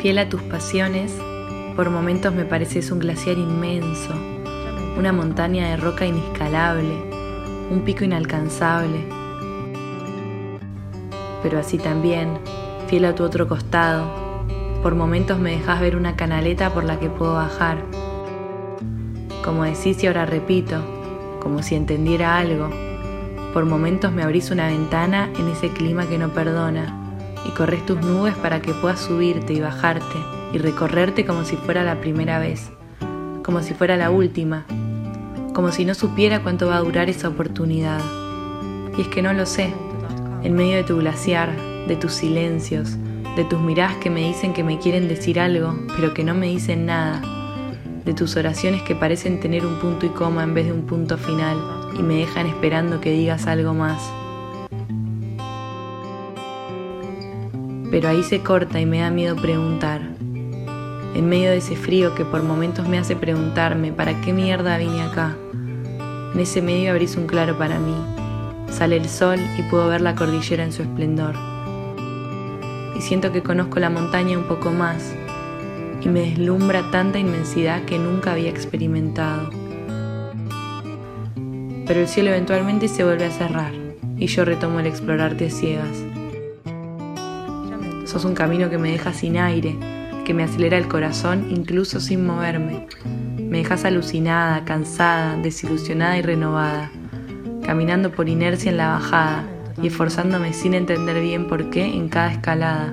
Fiel a tus pasiones, por momentos me pareces un glaciar inmenso, una montaña de roca inescalable, un pico inalcanzable. Pero así también, fiel a tu otro costado, por momentos me dejas ver una canaleta por la que puedo bajar. Como decís y ahora repito, como si entendiera algo, por momentos me abrís una ventana en ese clima que no perdona y corres tus nubes para que puedas subirte y bajarte y recorrerte como si fuera la primera vez, como si fuera la última, como si no supiera cuánto va a durar esa oportunidad. Y es que no lo sé, en medio de tu glaciar, de tus silencios, de tus miradas que me dicen que me quieren decir algo, pero que no me dicen nada, de tus oraciones que parecen tener un punto y coma en vez de un punto final y me dejan esperando que digas algo más. Pero ahí se corta y me da miedo preguntar. En medio de ese frío que por momentos me hace preguntarme para qué mierda vine acá. En ese medio abrís un claro para mí. Sale el sol y puedo ver la cordillera en su esplendor. Y siento que conozco la montaña un poco más y me deslumbra tanta inmensidad que nunca había experimentado. Pero el cielo eventualmente se vuelve a cerrar y yo retomo el explorarte a ciegas. Sos un camino que me deja sin aire, que me acelera el corazón incluso sin moverme. Me dejas alucinada, cansada, desilusionada y renovada, caminando por inercia en la bajada y esforzándome sin entender bien por qué en cada escalada.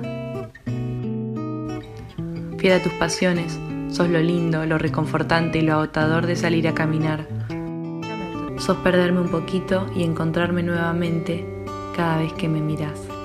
Fiel a tus pasiones, sos lo lindo, lo reconfortante y lo agotador de salir a caminar. Sos perderme un poquito y encontrarme nuevamente cada vez que me miras.